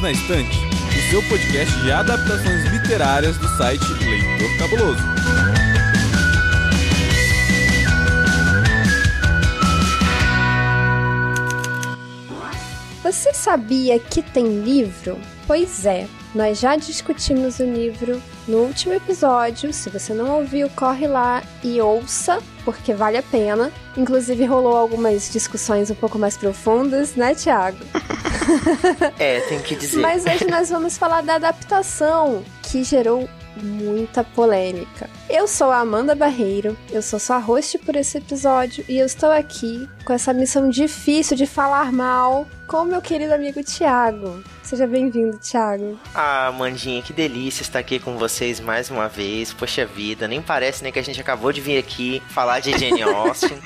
Perdidos na Estante, o seu podcast de adaptações literárias do site Leitor Cabuloso. Você sabia que tem livro? Pois é, nós já discutimos o livro no último episódio. Se você não ouviu, corre lá e ouça, porque vale a pena. Inclusive, rolou algumas discussões um pouco mais profundas, né, Thiago? é, tem que dizer. Mas hoje nós vamos falar da adaptação que gerou muita polêmica. Eu sou a Amanda Barreiro, eu sou sua host por esse episódio e eu estou aqui com essa missão difícil de falar mal com meu querido amigo Thiago. Seja bem-vindo, Thiago. Ah, Mandinha, que delícia estar aqui com vocês mais uma vez. Poxa vida, nem parece nem que a gente acabou de vir aqui falar de Jane Austen.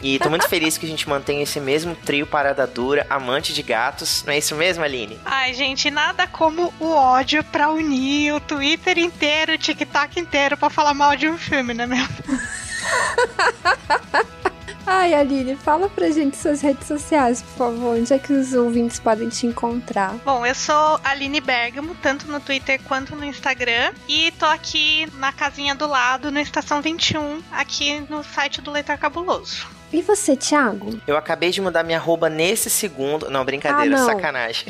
E tô muito feliz que a gente mantenha esse mesmo trio parada dura, amante de gatos. Não é isso mesmo, Aline? Ai, gente, nada como o ódio pra unir o Twitter inteiro, o TikTok inteiro pra falar mal de um filme, né mesmo? Ai, Aline, fala pra gente suas redes sociais, por favor. Onde é que os ouvintes podem te encontrar? Bom, eu sou Aline Bergamo, tanto no Twitter quanto no Instagram. E tô aqui na casinha do lado, no Estação 21, aqui no site do Leitor Cabuloso. E você, Thiago? Eu acabei de mudar minha arroba nesse segundo. Não, brincadeira, ah, não. sacanagem.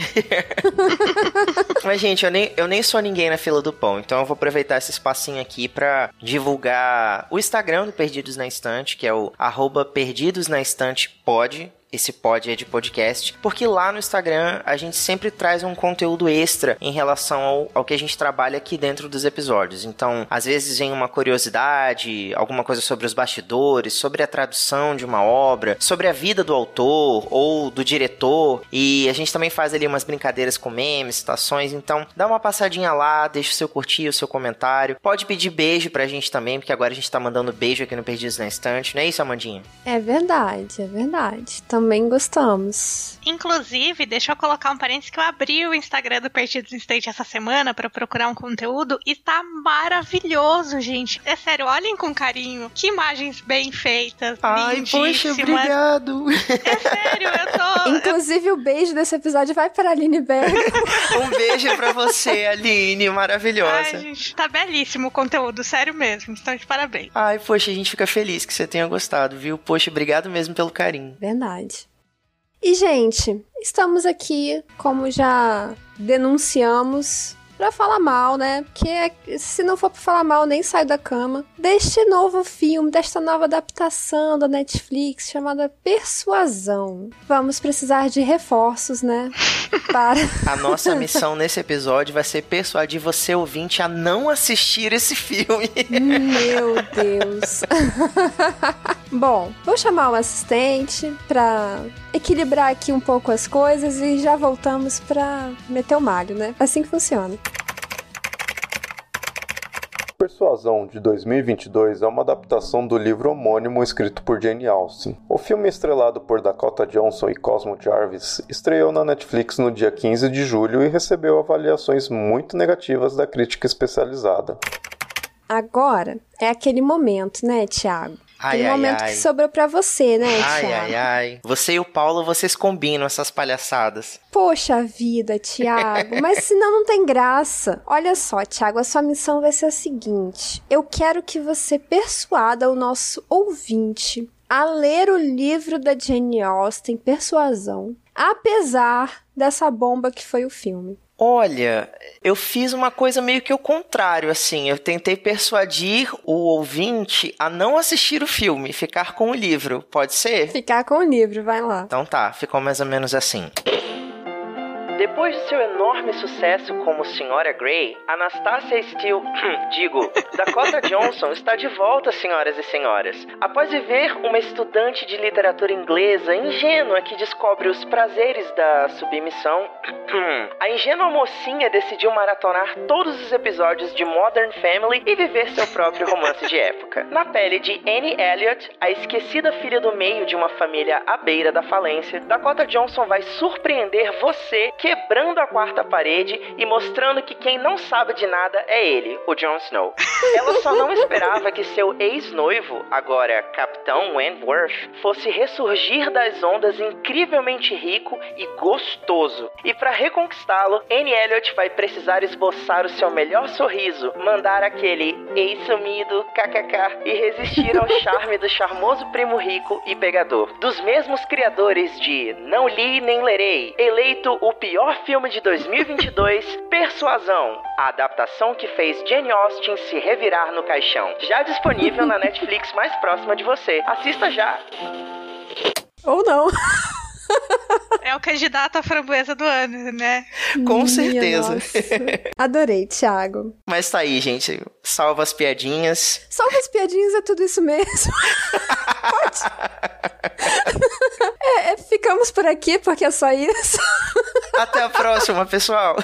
Mas, gente, eu nem, eu nem sou ninguém na fila do pão, então eu vou aproveitar esse espacinho aqui para divulgar o Instagram do Perdidos na Estante, que é o arroba Perdidos na Estante Pod esse pod é de podcast, porque lá no Instagram a gente sempre traz um conteúdo extra em relação ao, ao que a gente trabalha aqui dentro dos episódios. Então, às vezes vem uma curiosidade, alguma coisa sobre os bastidores, sobre a tradução de uma obra, sobre a vida do autor ou do diretor, e a gente também faz ali umas brincadeiras com memes, citações, então dá uma passadinha lá, deixa o seu curtir, o seu comentário. Pode pedir beijo pra gente também, porque agora a gente tá mandando beijo aqui no Perdidos na Estante, não é isso, Amandinha? É verdade, é verdade. Então, também gostamos. Inclusive, deixa eu colocar um parênteses que eu abri o Instagram do Perdidos State essa semana para procurar um conteúdo e tá maravilhoso, gente. É sério, olhem com carinho. Que imagens bem feitas. Ai, poxa, obrigado. É sério, eu tô. Inclusive, o beijo desse episódio vai para a Aline Berg. um beijo para você, Aline, maravilhosa. Ai, gente, tá belíssimo o conteúdo, sério mesmo. Então, de parabéns. Ai, poxa, a gente fica feliz que você tenha gostado, viu? Poxa, obrigado mesmo pelo carinho. Verdade. E, gente, estamos aqui, como já denunciamos, para falar mal, né? Porque se não for para falar mal, nem saio da cama. Deste novo filme, desta nova adaptação da Netflix chamada Persuasão. Vamos precisar de reforços, né? Para. A nossa missão nesse episódio vai ser persuadir você, ouvinte, a não assistir esse filme. Meu Deus. Bom, vou chamar o assistente para equilibrar aqui um pouco as coisas e já voltamos para meter o malho, né? Assim que funciona. Persuasão, de 2022, é uma adaptação do livro homônimo escrito por Jane Austen. O filme, estrelado por Dakota Johnson e Cosmo Jarvis, estreou na Netflix no dia 15 de julho e recebeu avaliações muito negativas da crítica especializada. Agora é aquele momento, né, Thiago? Ai, Aquele ai, momento ai. que sobrou para você, né, Ai, Thiago? ai, ai. Você e o Paulo, vocês combinam essas palhaçadas. Poxa vida, Thiago, mas senão não tem graça. Olha só, Thiago, a sua missão vai ser a seguinte: eu quero que você persuada o nosso ouvinte a ler o livro da Jane Austen, Persuasão, apesar dessa bomba que foi o filme. Olha, eu fiz uma coisa meio que o contrário, assim. Eu tentei persuadir o ouvinte a não assistir o filme, ficar com o livro. Pode ser? Ficar com o livro, vai lá. Então tá, ficou mais ou menos assim. Depois de seu enorme sucesso como Senhora Grey, Anastasia Steele, digo, Dakota Johnson está de volta, senhoras e senhores. Após viver uma estudante de literatura inglesa ingênua que descobre os prazeres da submissão, a ingênua mocinha decidiu maratonar todos os episódios de Modern Family e viver seu próprio romance de época. Na pele de Annie Elliot, a esquecida filha do meio de uma família à beira da falência, Dakota Johnson vai surpreender você quebrando a quarta parede e mostrando que quem não sabe de nada é ele, o Jon Snow. Ela só não esperava que seu ex-noivo, agora Capitão Wentworth fosse ressurgir das ondas incrivelmente rico e gostoso. E para reconquistá-lo, Anne Elliot vai precisar esboçar o seu melhor sorriso, mandar aquele ei sumido, kkk, e resistir ao charme do charmoso primo rico e pegador. Dos mesmos criadores de Não Li Nem Lerei, eleito o pior filme de 2022, Persuasão, a adaptação que fez Jane Austen se revirar no caixão. Já disponível na Netflix mais próxima de você. Assista já! Ou não. É o candidato à framboesa do ano, né? Com Minha certeza. Nossa. Adorei, Thiago. Mas tá aí, gente. Salva as piadinhas. Salva as piadinhas é tudo isso mesmo. Pode. É, é, ficamos por aqui porque é só isso. Até a próxima, pessoal.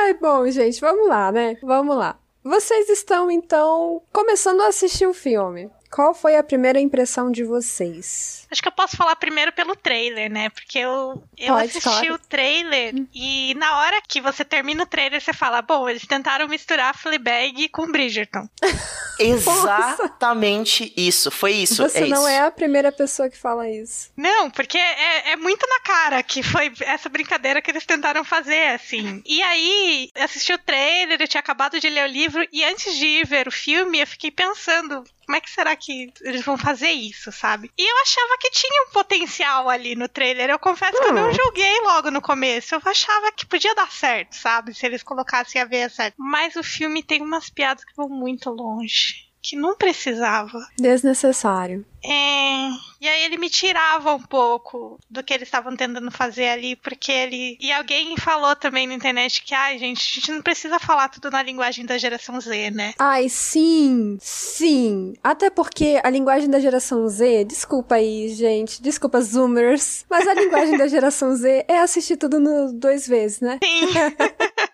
Ai, bom, gente, vamos lá, né? Vamos lá. Vocês estão então começando a assistir o filme. Qual foi a primeira impressão de vocês? Acho que eu posso falar primeiro pelo trailer, né? Porque eu, eu Pode, assisti claro. o trailer e na hora que você termina o trailer, você fala: bom, eles tentaram misturar Fleabag com Bridgerton. Exatamente isso. Foi isso. Você é não isso. é a primeira pessoa que fala isso. Não, porque é, é muito na cara que foi essa brincadeira que eles tentaram fazer, assim. E aí, assisti o trailer, eu tinha acabado de ler o livro e antes de ir ver o filme, eu fiquei pensando: como é que será que eles vão fazer isso, sabe? E eu achava que tinha um potencial ali no trailer. Eu confesso hum. que eu não julguei logo no começo. Eu achava que podia dar certo, sabe? Se eles colocassem a ver certo. Mas o filme tem umas piadas que vão muito longe que não precisava. Desnecessário. É. E aí ele me tirava um pouco do que eles estavam tentando fazer ali, porque ele. E alguém falou também na internet que, ai, gente, a gente não precisa falar tudo na linguagem da geração Z, né? Ai, sim, sim. Até porque a linguagem da geração Z, desculpa aí, gente, desculpa, Zoomers, mas a linguagem da geração Z é assistir tudo no dois vezes, né? Sim.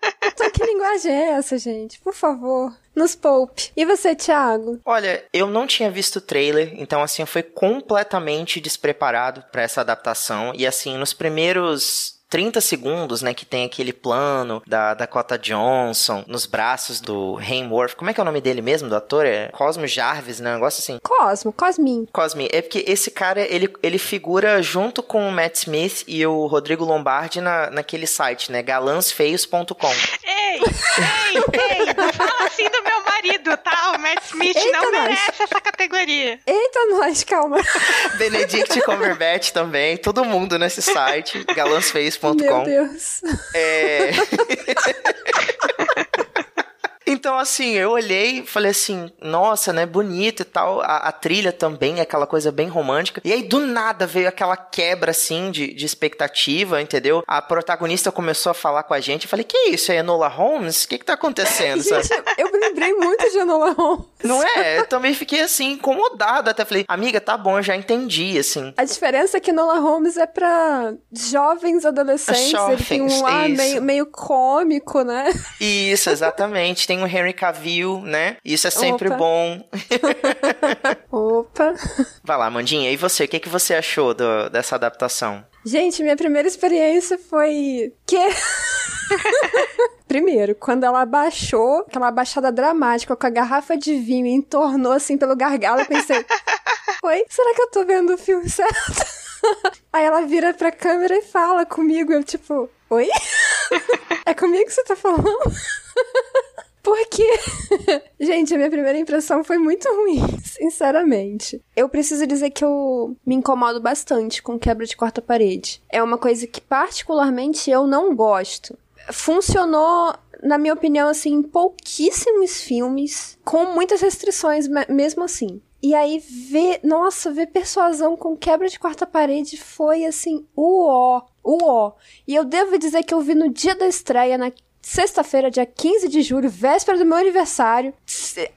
que linguagem é essa, gente? Por favor nos poupe. E você, Thiago? Olha, eu não tinha visto o trailer, então assim, eu fui completamente despreparado para essa adaptação. E assim, nos primeiros 30 segundos, né, que tem aquele plano da Dakota Johnson nos braços do Haimworth. Como é que é o nome dele mesmo, do ator? É Cosmo Jarvis, né? Um negócio assim. Cosmo, Cosmin. Cosmin. É porque esse cara, ele, ele figura junto com o Matt Smith e o Rodrigo Lombardi na, naquele site, né? galansfeios.com. Ei, ei, ei, não fala assim do meu marido, tá? O Matt Smith Eita não nós. merece essa categoria. Eita, nós, calma. Benedict Cumberbatch também, todo mundo nesse site, galansfeios.com. Meu Deus. É... Então, assim, eu olhei e falei assim, nossa, né, bonito e tal. A, a, trilha também, aquela coisa bem romântica. E aí, do nada, veio aquela quebra, assim, de, de expectativa, entendeu? A protagonista começou a falar com a gente. Eu falei, que isso? É Enola Holmes? O que que tá acontecendo? gente, eu lembrei muito de Enola Holmes. Não é? Eu também fiquei, assim, incomodado. Até falei, amiga, tá bom, já entendi, assim. A diferença é que Enola Holmes é pra jovens adolescentes. Jovens, ele tem um ar meio, meio cômico, né? Isso, exatamente. Tem o Henry Cavill, né? Isso é sempre Opa. bom. Opa! Vai lá, Mandinha, e você? O que, que você achou do, dessa adaptação? Gente, minha primeira experiência foi. Que? Primeiro, quando ela abaixou, aquela baixada dramática com a garrafa de vinho e entornou assim pelo gargalo, eu pensei: Oi, será que eu tô vendo o filme certo? Aí ela vira pra câmera e fala comigo, eu tipo: Oi? é comigo que você tá falando? Porque, gente, a minha primeira impressão foi muito ruim, sinceramente. Eu preciso dizer que eu me incomodo bastante com quebra de quarta parede. É uma coisa que particularmente eu não gosto. Funcionou na minha opinião, assim, em pouquíssimos filmes, com muitas restrições, mesmo assim. E aí, ver, nossa, ver persuasão com quebra de quarta parede foi assim, o ó, o ó. E eu devo dizer que eu vi no dia da estreia, na sexta-feira, dia 15 de julho, véspera do meu aniversário,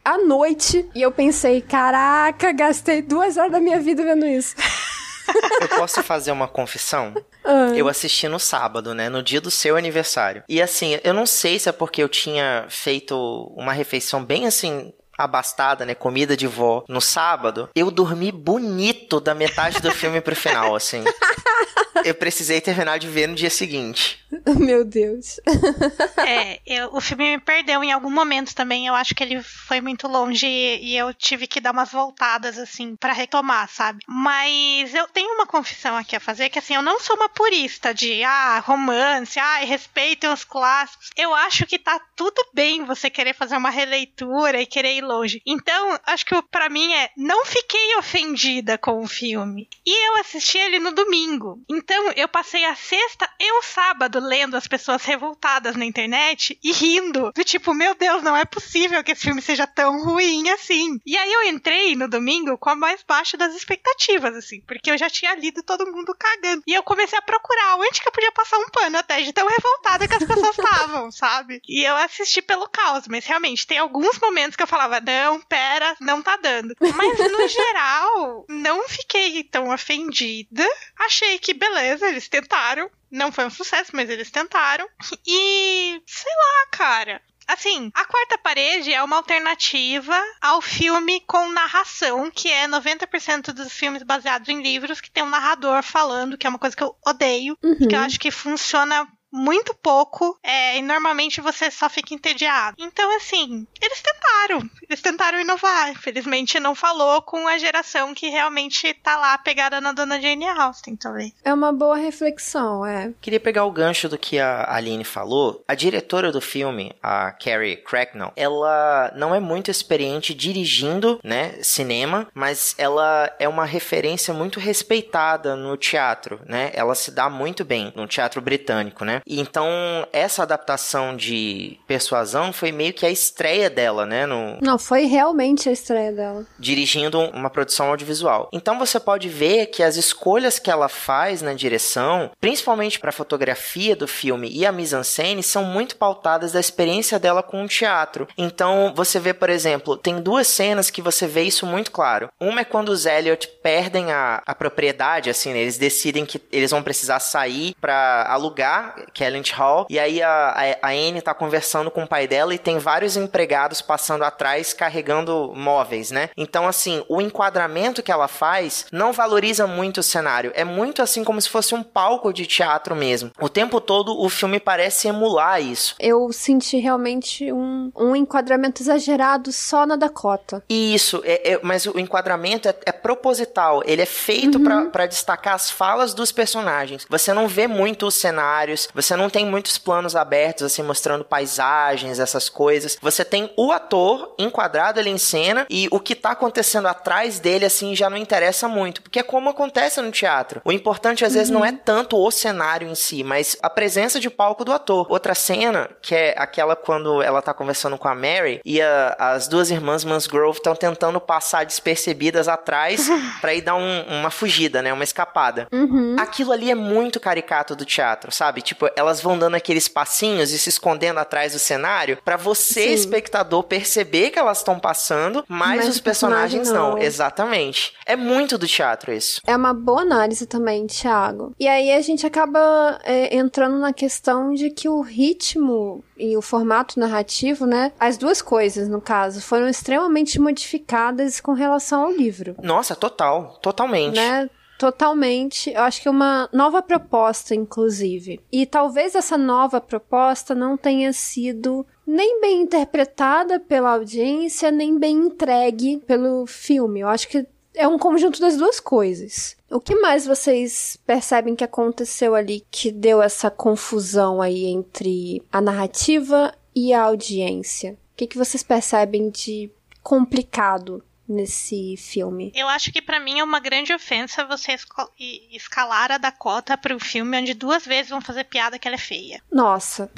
à noite, e eu pensei, caraca, gastei duas horas da minha vida vendo isso. Eu posso fazer uma confissão? Ah. Eu assisti no sábado, né? No dia do seu aniversário. E assim, eu não sei se é porque eu tinha feito uma refeição bem assim abastada, né? Comida de vó no sábado, eu dormi bonito da metade do filme pro final, assim. eu precisei terminar de ver no dia seguinte. Meu Deus. é, eu, o filme me perdeu em algum momento também. Eu acho que ele foi muito longe e, e eu tive que dar umas voltadas, assim, para retomar, sabe? Mas eu tenho uma confissão aqui a fazer, que assim, eu não sou uma purista de, ah, romance, ah, respeitem os clássicos. Eu acho que tá tudo bem você querer fazer uma releitura e querer ir longe. Então, acho que para mim é, não fiquei ofendida com o filme. E eu assisti ele no domingo. Então, eu passei a sexta e o sábado lendo as pessoas revoltadas na internet e rindo. Do tipo, meu Deus, não é possível que esse filme seja tão ruim assim. E aí eu entrei no domingo com a mais baixa das expectativas, assim, porque eu já tinha lido todo mundo cagando. E eu comecei a procurar onde que eu podia passar um pano até de tão revoltada que as pessoas estavam, sabe? E eu assisti pelo caos, mas realmente tem alguns momentos que eu falava, não, pera, não tá dando. Mas no geral, não fiquei tão ofendida. Achei que beleza, eles tentaram. Não foi um sucesso, mas eles tentaram. E sei lá, cara. Assim, a quarta parede é uma alternativa ao filme com narração, que é 90% dos filmes baseados em livros que tem um narrador falando, que é uma coisa que eu odeio, uhum. que eu acho que funciona muito pouco é, e normalmente você só fica entediado. Então, assim, eles tentaram. Eles tentaram inovar. Infelizmente, não falou com a geração que realmente tá lá pegada na dona Jane Austen, talvez. É uma boa reflexão, é. Queria pegar o gancho do que a Aline falou. A diretora do filme, a Carrie Cracknell, ela não é muito experiente dirigindo, né, cinema, mas ela é uma referência muito respeitada no teatro, né? Ela se dá muito bem no teatro britânico, né? Então essa adaptação de Persuasão foi meio que a estreia dela, né? No... Não, foi realmente a estreia dela. Dirigindo uma produção audiovisual. Então você pode ver que as escolhas que ela faz na direção, principalmente para a fotografia do filme e a mise-en-scène, são muito pautadas da experiência dela com o teatro. Então você vê, por exemplo, tem duas cenas que você vê isso muito claro. Uma é quando os Elliot perdem a, a propriedade, assim, né? eles decidem que eles vão precisar sair para alugar Kellent Hall. E aí a, a, a Anne tá conversando com o pai dela e tem vários empregados passando atrás carregando móveis, né? Então, assim, o enquadramento que ela faz não valoriza muito o cenário. É muito assim como se fosse um palco de teatro mesmo. O tempo todo o filme parece emular isso. Eu senti realmente um, um enquadramento exagerado só na Dakota. Isso, é, é, mas o enquadramento é, é, proposital. Ele é feito uhum. para destacar as falas dos personagens. Você não vê muito os cenários, você não tem muitos planos abertos, assim, mostrando paisagens, essas coisas. Você tem o ator enquadrado ali em cena e o que tá acontecendo atrás dele, assim, já não interessa muito. Porque é como acontece no teatro. O importante, às uhum. vezes, não é tanto o cenário em si, mas a presença de palco do ator. Outra cena, que é aquela quando ela tá conversando com a Mary e a, as duas irmãs Musgrove estão tentando passar despercebidas atrás para ir dar um, uma fugida, né? Uma escapada. Uhum. Aquilo ali é muito caricato do teatro, sabe? Tipo, elas vão dando aqueles passinhos e se escondendo atrás do cenário para você, Sim. espectador, perceber que elas estão passando, mas, mas os personagens não. não. Exatamente. É muito do teatro isso. É uma boa análise também, Thiago. E aí a gente acaba é, entrando na questão de que o ritmo e o formato narrativo, né? As duas coisas, no caso, foram extremamente modificadas com relação ao livro. Nossa, total, totalmente. Né? Totalmente. Eu acho que uma nova proposta, inclusive. E talvez essa nova proposta não tenha sido nem bem interpretada pela audiência, nem bem entregue pelo filme. Eu acho que é um conjunto das duas coisas. O que mais vocês percebem que aconteceu ali que deu essa confusão aí entre a narrativa e a audiência? O que, que vocês percebem de complicado nesse filme. Eu acho que para mim é uma grande ofensa você escalar a Dakota para um filme onde duas vezes vão fazer piada que ela é feia. Nossa.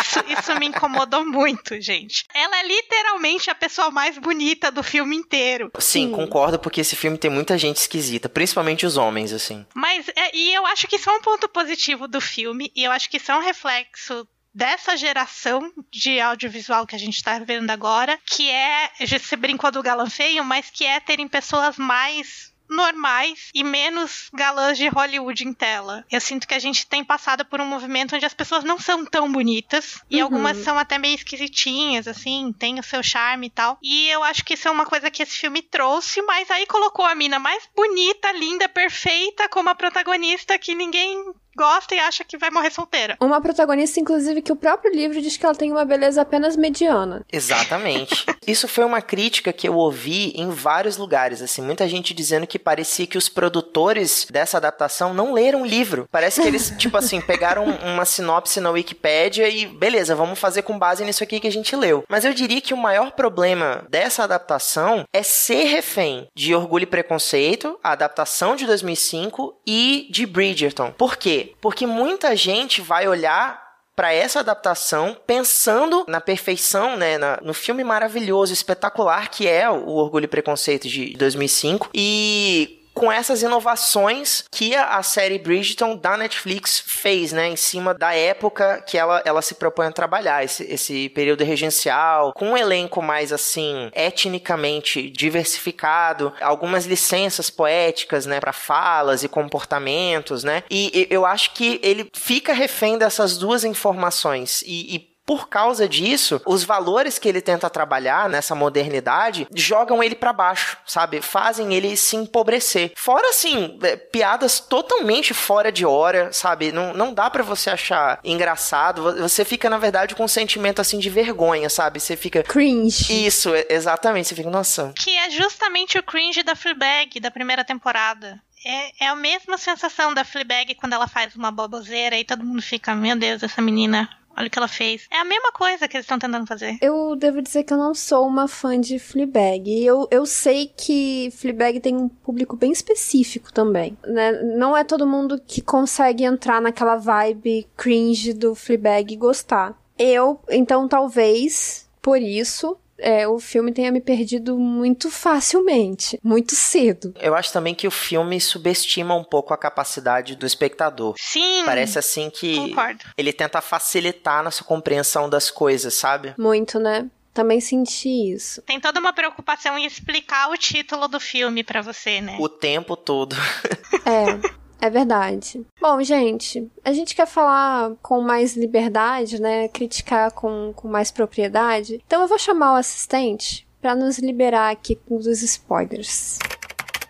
Isso, isso me incomodou muito, gente. Ela é literalmente a pessoa mais bonita do filme inteiro. Sim, Sim. concordo, porque esse filme tem muita gente esquisita, principalmente os homens, assim. Mas, é, e eu acho que isso é um ponto positivo do filme, e eu acho que isso é um reflexo dessa geração de audiovisual que a gente está vendo agora, que é, você brincou do galã feio, mas que é terem pessoas mais normais e menos galãs de Hollywood em tela. Eu sinto que a gente tem passado por um movimento onde as pessoas não são tão bonitas e uhum. algumas são até meio esquisitinhas, assim, tem o seu charme e tal. E eu acho que isso é uma coisa que esse filme trouxe, mas aí colocou a mina mais bonita, linda, perfeita como a protagonista que ninguém gosta e acha que vai morrer solteira. Uma protagonista, inclusive, que o próprio livro diz que ela tem uma beleza apenas mediana. Exatamente. Isso foi uma crítica que eu ouvi em vários lugares, assim, muita gente dizendo que parecia que os produtores dessa adaptação não leram o livro. Parece que eles, tipo assim, pegaram uma sinopse na Wikipédia e beleza, vamos fazer com base nisso aqui que a gente leu. Mas eu diria que o maior problema dessa adaptação é ser refém de Orgulho e Preconceito, a adaptação de 2005 e de Bridgerton. Por quê? Porque muita gente vai olhar para essa adaptação pensando na perfeição, né, na, no filme maravilhoso, espetacular que é o Orgulho e Preconceito de 2005 e com essas inovações que a, série Bridgerton da Netflix fez, né, em cima da época que ela, ela se propõe a trabalhar, esse, esse período regencial, com um elenco mais, assim, etnicamente diversificado, algumas licenças poéticas, né, para falas e comportamentos, né, e, e, eu acho que ele fica refém dessas duas informações e, e por causa disso, os valores que ele tenta trabalhar nessa modernidade jogam ele para baixo, sabe? Fazem ele se empobrecer. Fora, assim, é, piadas totalmente fora de hora, sabe? Não, não dá para você achar engraçado. Você fica, na verdade, com um sentimento, assim, de vergonha, sabe? Você fica... Cringe. Isso, exatamente. Você fica, nossa... Que é justamente o cringe da Fleabag, da primeira temporada. É, é a mesma sensação da Fleabag quando ela faz uma baboseira e todo mundo fica, meu Deus, essa menina Olha o que ela fez. É a mesma coisa que eles estão tentando fazer. Eu devo dizer que eu não sou uma fã de Fleabag. Eu, eu sei que Fleabag tem um público bem específico também, né? Não é todo mundo que consegue entrar naquela vibe cringe do Fleabag e gostar. Eu, então talvez, por isso, é, o filme tenha me perdido muito facilmente, muito cedo. Eu acho também que o filme subestima um pouco a capacidade do espectador. Sim. Parece assim que concordo. ele tenta facilitar na sua compreensão das coisas, sabe? Muito, né? Também senti isso. Tem toda uma preocupação em explicar o título do filme para você, né? O tempo todo. é. É verdade. Bom, gente, a gente quer falar com mais liberdade, né? Criticar com, com mais propriedade. Então eu vou chamar o assistente para nos liberar aqui dos spoilers.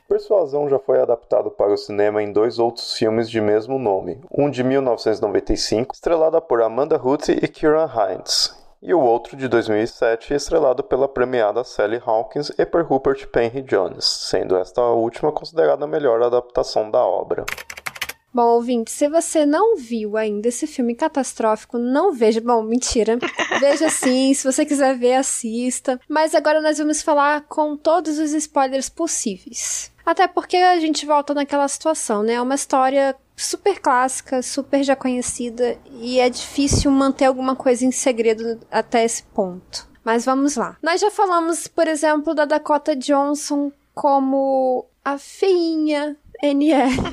Persuasão já foi adaptado para o cinema em dois outros filmes de mesmo nome, um de 1995, estrelada por Amanda Huth e Kieran Hines, e o outro de 2007, estrelado pela premiada Sally Hawkins e por Rupert Penry Jones, sendo esta última considerada a melhor adaptação da obra. Bom, ouvinte, se você não viu ainda esse filme catastrófico, não veja. Bom, mentira. Veja sim, se você quiser ver, assista. Mas agora nós vamos falar com todos os spoilers possíveis. Até porque a gente volta naquela situação, né? É uma história super clássica, super já conhecida e é difícil manter alguma coisa em segredo até esse ponto. Mas vamos lá. Nós já falamos, por exemplo, da Dakota Johnson como a feinha NR.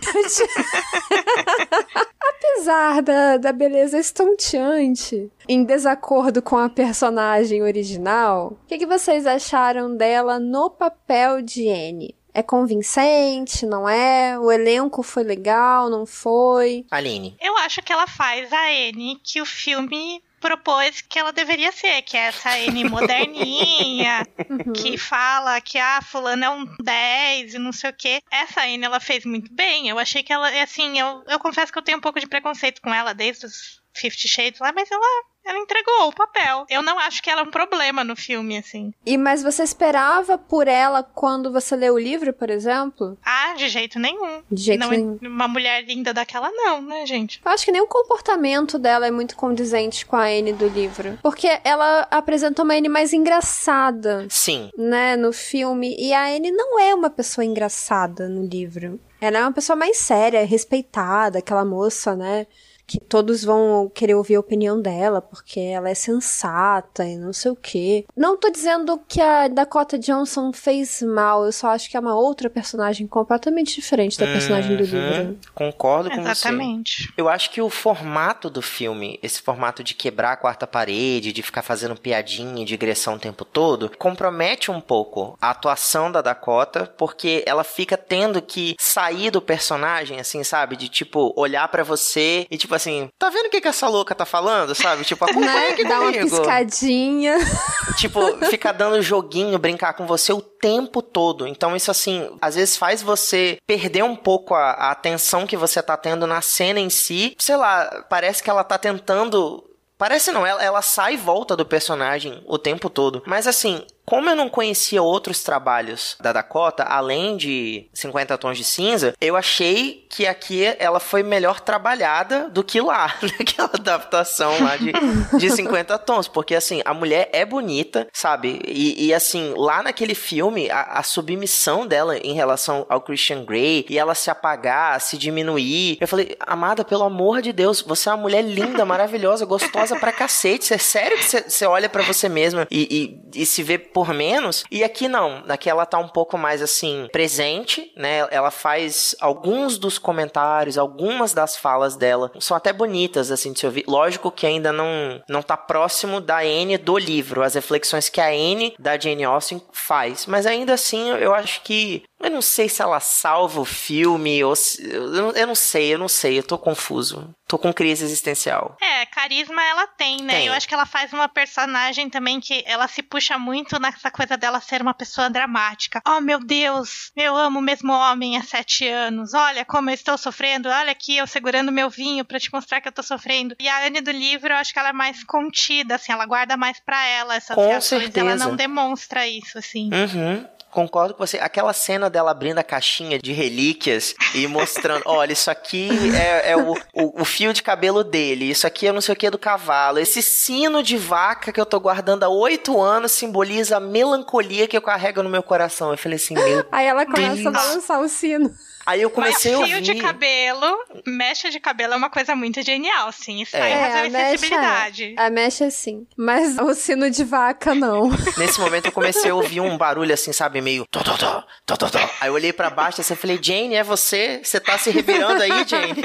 Apesar da, da beleza estonteante, em desacordo com a personagem original, o que, que vocês acharam dela no papel de Anne? É convincente, não é? O elenco foi legal, não foi? Aline. Eu acho que ela faz a Anne que o filme propôs que ela deveria ser, que é essa N moderninha, uhum. que fala que a ah, fulana é um 10 e não sei o quê. Essa N ela fez muito bem. Eu achei que ela, assim, eu, eu confesso que eu tenho um pouco de preconceito com ela desde os Fifty Shades lá, mas ela ela entregou o papel. Eu não acho que ela é um problema no filme, assim. E mas você esperava por ela quando você leu o livro, por exemplo? Ah, de jeito nenhum. De jeito não, nenhum. Uma mulher linda daquela, não, né, gente? Eu acho que nem o comportamento dela é muito condizente com a Anne do livro. Porque ela apresenta uma Anne mais engraçada. Sim. Né, no filme. E a Anne não é uma pessoa engraçada no livro. Ela é uma pessoa mais séria, respeitada, aquela moça, né? Que todos vão querer ouvir a opinião dela, porque ela é sensata e não sei o quê. Não tô dizendo que a Dakota Johnson fez mal, eu só acho que é uma outra personagem completamente diferente da personagem uhum. do livro. Concordo com Exatamente. você. Eu acho que o formato do filme, esse formato de quebrar a quarta parede, de ficar fazendo piadinha, digressão o tempo todo, compromete um pouco a atuação da Dakota, porque ela fica tendo que sair do personagem, assim, sabe? De tipo, olhar para você e tipo assim, tá vendo o que, que essa louca tá falando, sabe? Tipo, acompanha né? aqui Dá comigo. uma piscadinha. Tipo, ficar dando joguinho, brincar com você o tempo todo. Então, isso assim, às vezes faz você perder um pouco a, a atenção que você tá tendo na cena em si. Sei lá, parece que ela tá tentando Parece não, ela, ela sai e volta do personagem o tempo todo. Mas assim, como eu não conhecia outros trabalhos da Dakota, além de 50 Tons de Cinza, eu achei que aqui ela foi melhor trabalhada do que lá, naquela adaptação lá de, de 50 Tons. Porque, assim, a mulher é bonita, sabe? E, e assim, lá naquele filme, a, a, submissão dela em relação ao Christian Grey e ela se apagar, se diminuir. Eu falei, amada, pelo amor de Deus, você é uma mulher linda, maravilhosa, gostosa pra cacete. É sério que você olha para você mesma e, e, e se vê por menos. E aqui não. Aqui ela tá um pouco mais assim, presente, né? Ela faz alguns dos comentários, algumas das falas dela são até bonitas, assim, de se ouvir. Lógico que ainda não, não tá próximo da Anne do livro, as reflexões que a Anne da Jane Austen faz. Mas ainda assim, eu acho que eu não sei se ela salva o filme ou se, eu, não, eu não sei, eu não sei, eu tô confuso. Tô com crise existencial. É, carisma ela tem, né? Tem. Eu acho que ela faz uma personagem também que ela se puxa muito nessa coisa dela ser uma pessoa dramática. Oh, meu Deus, eu amo o mesmo homem há sete anos. Olha como eu estou sofrendo. Olha aqui eu segurando meu vinho para te mostrar que eu tô sofrendo. E a Anne do livro, eu acho que ela é mais contida, assim, ela guarda mais para ela essas com reações. Certeza. Ela não demonstra isso, assim. Uhum concordo com você. Aquela cena dela abrindo a caixinha de relíquias e mostrando: olha, isso aqui é, é o, o, o, fio de cabelo dele, isso aqui é não sei o que do cavalo. Esse sino de vaca que eu tô guardando há oito anos simboliza a melancolia que eu carrego no meu coração. Eu falei assim: meu Aí ela começa Deus. a balançar o sino. Aí eu comecei Mas a ouvir. fio de cabelo, mecha de cabelo é uma coisa muito genial, sim. Isso É. aí É, razão a mecha, sensibilidade. a mecha sim. Mas o sino de vaca, não. Nesse momento eu comecei a ouvir um barulho assim, sabe, meio. Tó, tó, tó, tó, tó. Aí eu olhei pra baixo assim, e falei: Jane, é você? Você tá se revirando aí, Jane?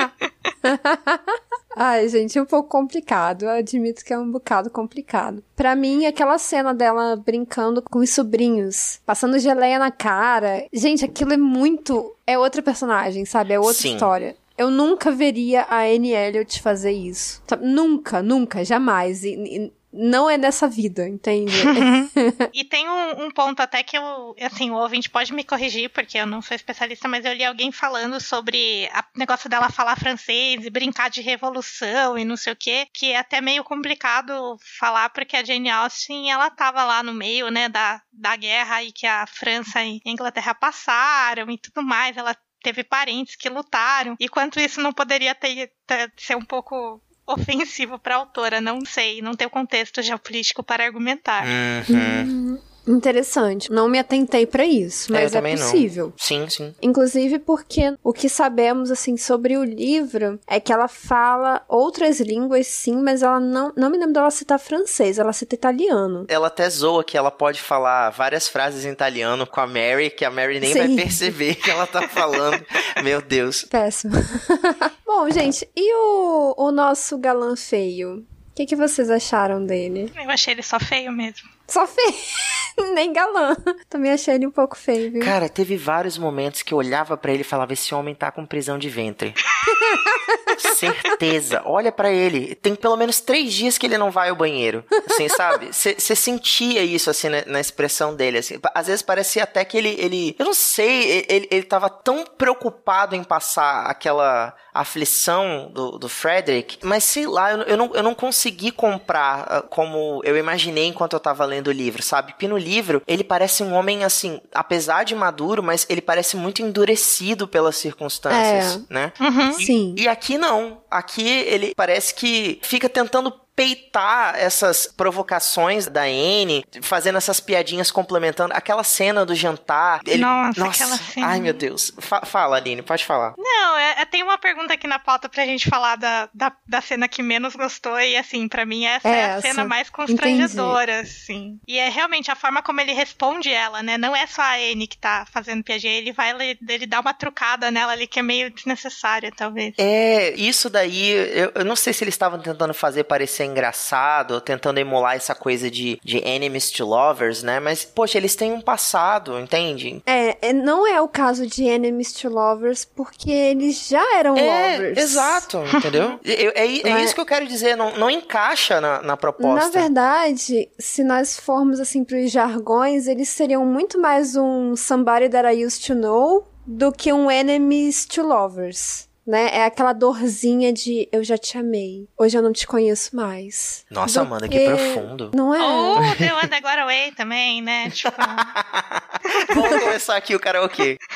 Ai, gente, é um pouco complicado. Eu admito que é um bocado complicado. Pra mim, aquela cena dela brincando com os sobrinhos, passando geleia na cara. Gente, aquilo é muito. É outra personagem, sabe? É outra Sim. história. Eu nunca veria a Anne Elliot fazer isso. Nunca, nunca, jamais. E, e não é nessa vida, entende? E tem um, um ponto até que eu, assim, o ouvinte pode me corrigir, porque eu não sou especialista, mas eu li alguém falando sobre o negócio dela falar francês e brincar de revolução e não sei o quê, que é até meio complicado falar, porque a Jane Austen, ela tava lá no meio, né, da, da guerra aí que a França e a Inglaterra passaram e tudo mais, ela teve parentes que lutaram, e quanto isso não poderia ter, ter ser um pouco ofensivo para a autora, não sei, não tem o contexto geopolítico para argumentar. Uhum. Interessante. Não me atentei pra isso, É, mas é, não. possível. Sim, sim. Inclusive porque o que sabemos assim sobre o livro é que ela fala outras línguas sim, mas ela não não me lembro dela citar francês, ela cita italiano. Ela até zoa que ela pode falar várias frases em italiano com a Mary, que a Mary nem vai Sim. perceber que ela tá falando. Meu Deus. Péssimo. Bom, gente, e o, o nosso galã feio? O que, que vocês acharam dele? Eu achei ele só feio mesmo. Só feio, nem galã. Também achei ele um pouco feio, viu? Cara, teve vários momentos que eu olhava pra ele e falava: esse homem tá com prisão de ventre. Certeza. Olha pra ele. Tem pelo menos três dias que ele não vai ao banheiro. Assim, sabe? Você sentia isso, assim, na, na expressão dele. Assim. Às vezes parecia até que ele, ele. Eu não sei, ele, ele tava tão preocupado em passar aquela aflição do, do Frederick, mas sei lá, eu, eu, não, eu não consegui comprar ah, como eu imaginei enquanto eu tava lendo o livro, sabe? Porque no livro ele parece um homem assim, apesar de maduro, mas ele parece muito endurecido pelas circunstâncias, né? Uhum. Sim. E aqui não. Aqui ele parece que fica tentando peitar essas provocações da Anne, fazendo essas piadinhas complementando aquela cena do jantar. Ele... Nossa, Nossa, aquela cena. Ai, meu Deus. Fa fala, Aline, pode falar. Não, é, é, tem uma pergunta aqui na pauta pra gente falar da, da, da cena que menos gostou, e assim, para mim essa é, é a cena mais constrangedora, Entendi. assim. E é realmente a forma como ele responde ela, né? Não é só a Anne que tá fazendo piadinha, ele vai, ele, ele dá uma trucada nela ali que é meio desnecessária, talvez. É, isso daí, eu, eu não sei se eles estavam tentando fazer parecer engraçado, tentando emular essa coisa de, de enemies to lovers, né? Mas, poxa, eles têm um passado, entende? É, é não é o caso de enemies to lovers, porque eles já eram é, lovers. Exato, entendeu? é, é, é isso que eu quero dizer, não, não encaixa na, na proposta. Na verdade, se nós formos assim pros jargões, eles seriam muito mais um somebody that I used to know do que um enemies to lovers né? É aquela dorzinha de eu já te amei, hoje eu não te conheço mais. Nossa, Amanda, que profundo. Não é? Ou oh, The One That Got Away também, né? Tipo... Vamos começar aqui o karaokê.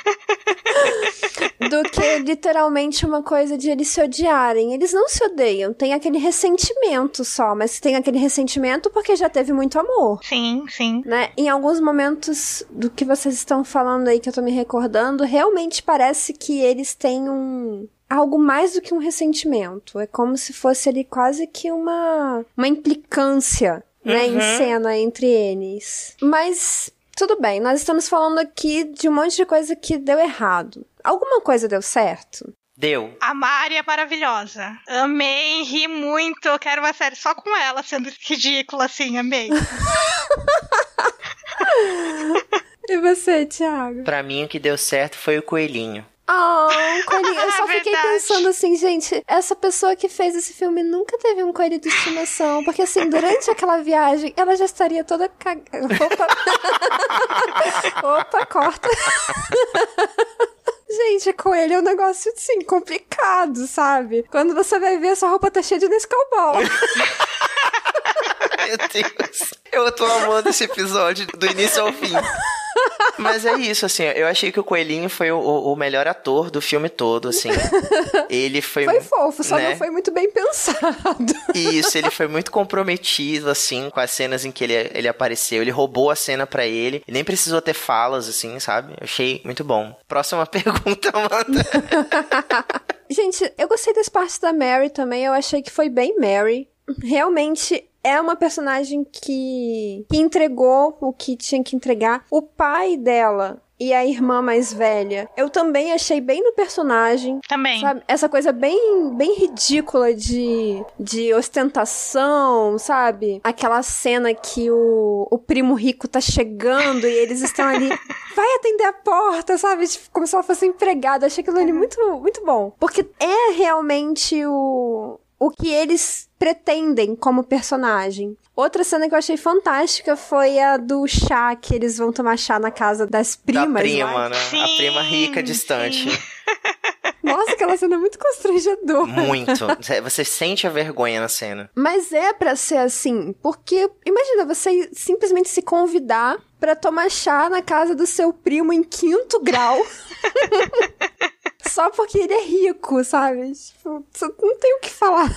Do que literalmente uma coisa de eles se odiarem. Eles não se odeiam, tem aquele ressentimento só, mas tem aquele ressentimento porque já teve muito amor. Sim, sim. Né? Em alguns momentos do que vocês estão falando aí que eu tô me recordando, realmente parece que eles têm um algo mais do que um ressentimento. É como se fosse ali quase que uma, uma implicância, né, uhum. em cena entre eles. Mas tudo bem, nós estamos falando aqui de um monte de coisa que deu errado. Alguma coisa deu certo? Deu. A Mari é maravilhosa. Amei, ri muito. Eu quero uma série só com ela, sendo ridícula assim, amei. e você, Thiago? Pra mim, o que deu certo foi o coelhinho. Ah, oh, coelhinho. Eu só fiquei pensando assim, gente, essa pessoa que fez esse filme nunca teve um coelho de estimação. Porque, assim, durante aquela viagem, ela já estaria toda cagada. Opa! Opa, corta. Gente, coelho é um negócio, assim, complicado, sabe? Quando você vai ver, sua roupa tá cheia de Nescau Meu Deus. Eu tô amando esse episódio do início ao fim. Mas é isso, assim, eu achei que o Coelhinho foi o, o melhor ator do filme todo, assim. Ele foi. Foi fofo, só né? não foi muito bem pensado. Isso, ele foi muito comprometido, assim, com as cenas em que ele, ele apareceu. Ele roubou a cena para ele. E nem precisou ter falas, assim, sabe? Eu achei muito bom. Próxima pergunta, Amanda. Gente, eu gostei das partes da Mary também. Eu achei que foi bem Mary. Realmente é uma personagem que, que entregou o que tinha que entregar. O pai dela e a irmã mais velha. Eu também achei bem no personagem. Também. Sabe? Essa coisa bem, bem ridícula de, de ostentação, sabe? Aquela cena que o, o primo rico tá chegando e eles estão ali. Vai atender a porta, sabe? Tipo, como se ela fosse empregada. Achei aquilo ali muito, muito bom. Porque é realmente o, o que eles pretendem como personagem. Outra cena que eu achei fantástica foi a do chá, que eles vão tomar chá na casa das primas. Da prima, né? Sim, a prima rica distante. Nossa, aquela cena é muito constrangedora. Muito. Você sente a vergonha na cena. Mas é para ser assim, porque imagina você simplesmente se convidar para tomar chá na casa do seu primo em quinto grau. Só porque ele é rico, sabe? Tipo, não tem o que falar.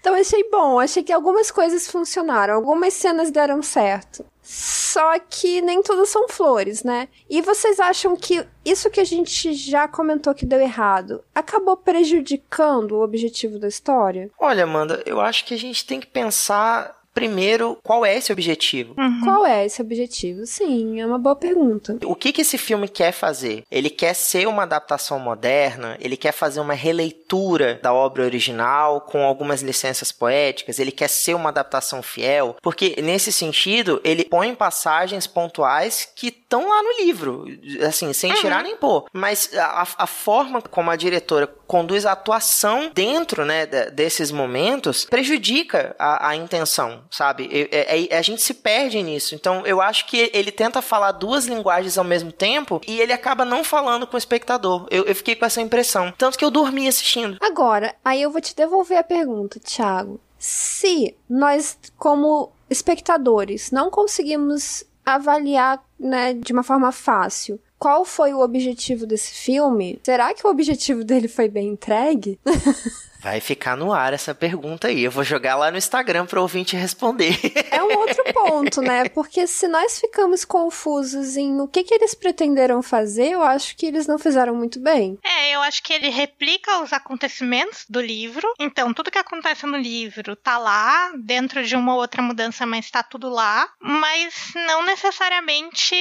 Então achei bom, achei que algumas coisas funcionaram, algumas cenas deram certo. Só que nem tudo são flores, né? E vocês acham que isso que a gente já comentou que deu errado acabou prejudicando o objetivo da história? Olha, Amanda, eu acho que a gente tem que pensar primeiro, qual é esse objetivo? Uhum. Qual é esse objetivo? Sim, é uma boa pergunta. O que, que esse filme quer fazer? Ele quer ser uma adaptação moderna, ele quer fazer uma releitura da obra original com algumas licenças poéticas, ele quer ser uma adaptação fiel, porque nesse sentido, ele põe passagens pontuais que estão lá no livro, assim, sem uhum. tirar nem pôr. Mas a, a, forma como a diretora conduz a atuação dentro, né, desses momentos prejudica a, a intenção, sabe? É, é, a gente se perde nisso. Então, eu acho que ele tenta falar duas linguagens ao mesmo tempo e ele acaba não falando com o espectador. Eu, eu fiquei com essa impressão. Tanto que eu dormi assistindo. Agora, aí eu vou te devolver a pergunta, Thiago. Se nós, como espectadores, não conseguimos avaliar né, de uma forma fácil qual foi o objetivo desse filme? Será que o objetivo dele foi bem entregue? Vai ficar no ar essa pergunta aí. Eu vou jogar lá no Instagram para o ouvinte responder. É um outro ponto, né? Porque se nós ficamos confusos em o que, que eles pretenderam fazer, eu acho que eles não fizeram muito bem. É, eu acho que ele replica os acontecimentos do livro. Então, tudo que acontece no livro tá lá, dentro de uma outra mudança, mas tá tudo lá. Mas não necessariamente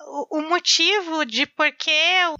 o, motivo de por que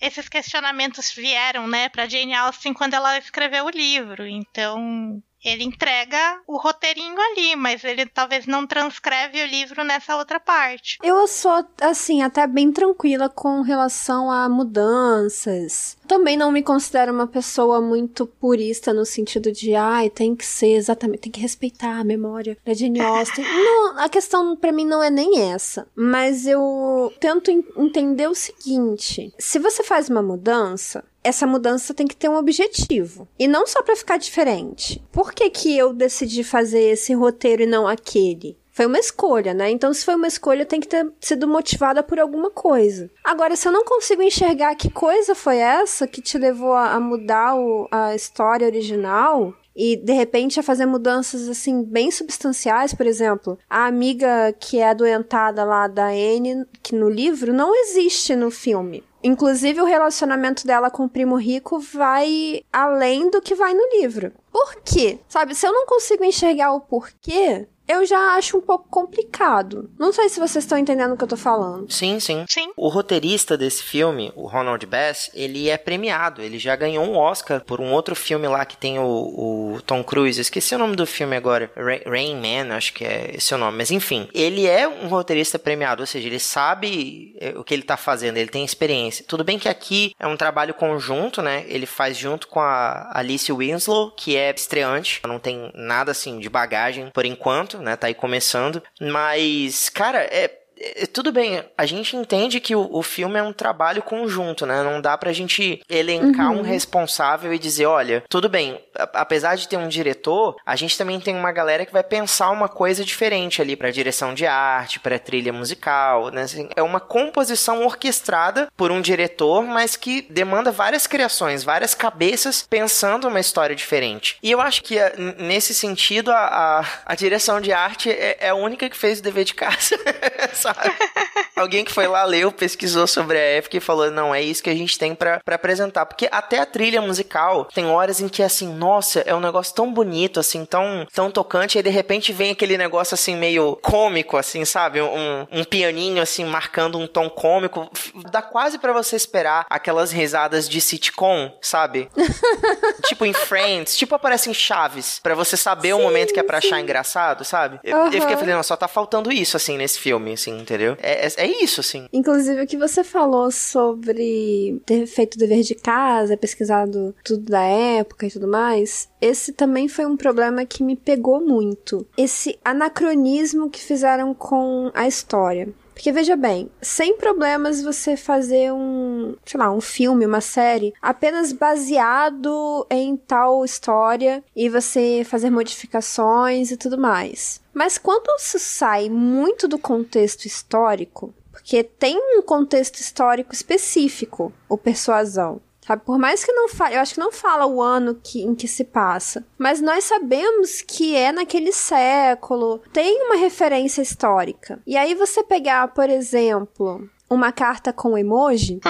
esses questionamentos vieram, né, para Jane Austen quando ela escreveu o livro. Então, ele entrega o roteirinho ali, mas ele talvez não transcreve o livro nessa outra parte. Eu sou, assim, até bem tranquila com relação a mudanças. Também não me considero uma pessoa muito purista no sentido de, ai, tem que ser exatamente, tem que respeitar a memória da Jane Austen. não, a questão para mim não é nem essa. Mas eu tento entender o seguinte: se você faz uma mudança, essa mudança tem que ter um objetivo. E não só para ficar diferente. Por que, que eu decidi fazer esse roteiro e não aquele? Foi uma escolha, né? Então, se foi uma escolha, tem que ter sido motivada por alguma coisa. Agora, se eu não consigo enxergar que coisa foi essa que te levou a, mudar o, a história original, e de repente a fazer mudanças assim bem substanciais, por exemplo, a amiga que é adoentada lá da Anne, que no livro não existe no filme. Inclusive, o relacionamento dela com o primo rico vai além do que vai no livro. Por quê? Sabe, se eu não consigo enxergar o porquê, eu já acho um pouco complicado. Não sei se vocês estão entendendo o que eu tô falando. Sim, sim. Sim. O roteirista desse filme, o Ronald Bass, ele é premiado. Ele já ganhou um Oscar por um outro filme lá que tem o, o Tom Cruise. esqueci o nome do filme agora. Rain Man, acho que é esse o nome. Mas enfim, ele é um roteirista premiado, ou seja, ele sabe é, o que ele tá fazendo, ele tem experiência. Tudo bem que aqui é um trabalho conjunto, né? Ele faz junto com a Alice Winslow, que é estreante. Não tem nada assim de bagagem por enquanto né? Tá aí começando. Mas, cara, é é, tudo bem, a gente entende que o, o, filme é um trabalho conjunto, né? Não dá pra gente elencar uhum. um responsável e dizer, olha, tudo bem, apesar de ter um diretor, a gente também tem uma galera que vai pensar uma coisa diferente ali pra direção de arte, pra trilha musical, né? Assim, é uma composição orquestrada por um diretor, mas que demanda várias criações, várias cabeças pensando uma história diferente. E eu acho que eh, nesse sentido, a, a, a direção de arte é, é a única que fez o dever de casa. Alguém que foi lá, leu, pesquisou sobre a época e falou: não, é isso que a gente tem para apresentar. Porque até a trilha musical tem horas em que, assim, nossa, é um negócio tão bonito, assim, tão, tão tocante, e de repente vem aquele negócio, assim, meio cômico, assim, sabe? Um, um pianinho, assim, marcando um tom cômico. Dá quase para você esperar aquelas risadas de sitcom, sabe? tipo em Friends, tipo aparece em Chaves, para você saber sim, o momento que é pra sim. achar engraçado, sabe? Eu, uhum. eu fiquei falando, só tá faltando isso, assim, nesse filme, assim entendeu? É, é, é, isso, assim. Inclusive, o que você falou sobre ter feito dever de casa, pesquisado tudo da época e tudo mais, esse também foi um problema que me pegou muito. Esse anacronismo que fizeram com a história. Porque veja bem, sem problemas você fazer um, sei lá, um filme, uma série apenas baseado em tal história e você fazer modificações e tudo mais. Mas quando isso sai muito do contexto histórico, porque tem um contexto histórico específico, o Persuasão. Sabe? Por mais que não fale, eu acho que não fala o ano que, em que se passa, mas nós sabemos que é naquele século, tem uma referência histórica. E aí você pegar, por exemplo, uma carta com emoji,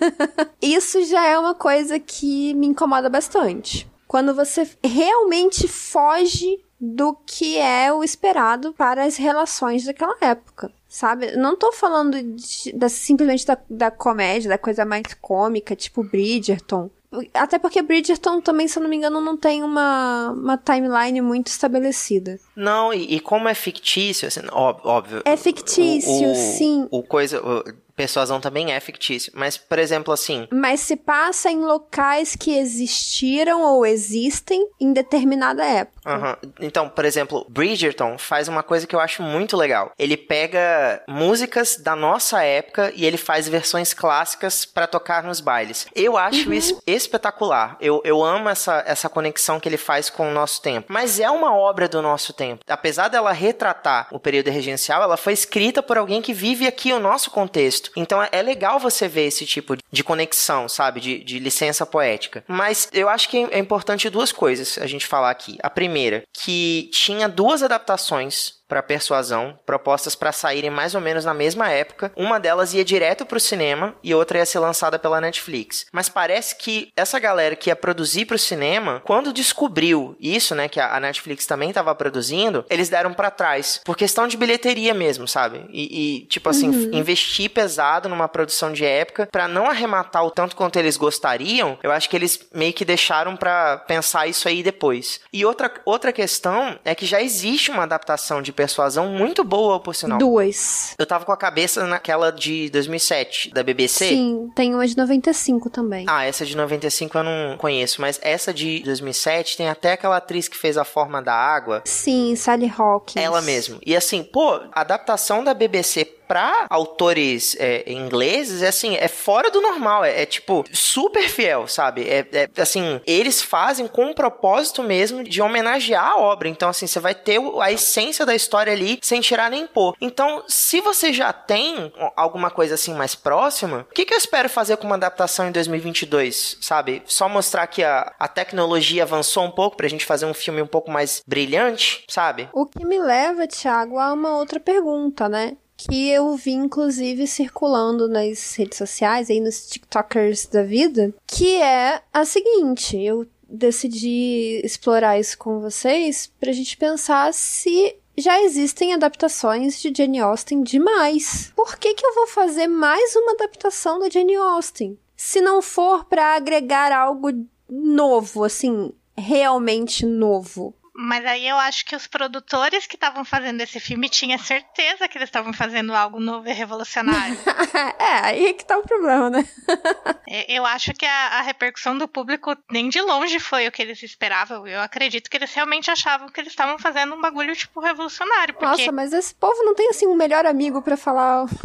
isso já é uma coisa que me incomoda bastante. Quando você realmente foge do que é o esperado para as relações daquela época sabe? Não tô falando de, simplesmente da, da comédia, da coisa mais cômica, tipo Bridgerton. Até porque Bridgerton também, se eu não me engano, não tem uma, uma timeline muito estabelecida. Não, e, e como é fictício, assim, óbvio. É fictício, o, o, sim. O coisa. O, persuasão também é fictício. Mas, por exemplo, assim. Mas se passa em locais que existiram ou existem em determinada época. Uhum. Então, por exemplo, Bridgerton faz uma coisa que eu acho muito legal. Ele pega músicas da nossa época e ele faz versões clássicas para tocar nos bailes. Eu acho uhum. isso espetacular. Eu, eu amo essa, essa conexão que ele faz com o nosso tempo. Mas é uma obra do nosso tempo. Apesar dela retratar o período regencial, ela foi escrita por alguém que vive aqui o nosso contexto. Texto. Então é legal você ver esse tipo de conexão, sabe? De, de licença poética. Mas eu acho que é importante duas coisas a gente falar aqui. A primeira, que tinha duas adaptações para Persuasão, propostas para saírem mais ou menos na mesma época. Uma delas ia direto para o cinema e outra ia ser lançada pela Netflix. Mas parece que essa galera que ia produzir para o cinema, quando descobriu isso, né, que a Netflix também estava produzindo, eles deram para trás por questão de bilheteria mesmo, sabe? E, e tipo assim, uhum. investir pesado numa produção de época para não arrematar o tanto quanto eles gostariam. Eu acho que eles meio que deixaram para pensar isso aí depois. E outra outra questão é que já existe uma adaptação de persuasão muito boa, por sinal. Duas. Eu tava com a cabeça naquela de 2007, da BBC. Sim, tem uma de 95 também. Ah, essa de 95 eu não conheço, mas essa de 2007 tem até aquela atriz que fez A Forma da Água. Sim, Sally Hawkins. Ela mesmo. E assim, pô, a adaptação da BBC para autores é, ingleses, é assim, é fora do normal, é, é tipo super fiel, sabe? É, é, assim, eles fazem com o propósito mesmo de homenagear a obra. Então, assim, você vai ter a essência da história ali sem tirar nem pôr. Então, se você já tem alguma coisa assim mais próxima, o que, que eu espero fazer com uma adaptação em 2022, sabe? Só mostrar que a, a tecnologia avançou um pouco pra gente fazer um filme um pouco mais brilhante, sabe? O que me leva, Thiago, a uma outra pergunta, né? Que eu vi inclusive circulando nas redes sociais, aí nos TikTokers da vida, que é a seguinte, eu decidi explorar isso com vocês pra gente pensar se já existem adaptações de Jane Austen demais. Por que que eu vou fazer mais uma adaptação da Jane Austen? Se não for para agregar algo novo, assim, realmente novo. Mas aí eu acho que os produtores que estavam fazendo esse filme tinham certeza que eles estavam fazendo algo novo e revolucionário. é, aí que tá o problema, né? eu acho que a, a, repercussão do público nem de longe foi o que eles esperavam. Eu acredito que eles realmente achavam que eles estavam fazendo um bagulho, tipo, revolucionário. Porque... Nossa, mas esse povo não tem, assim, um melhor amigo para falar.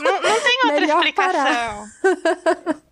não, não tem outra explicação.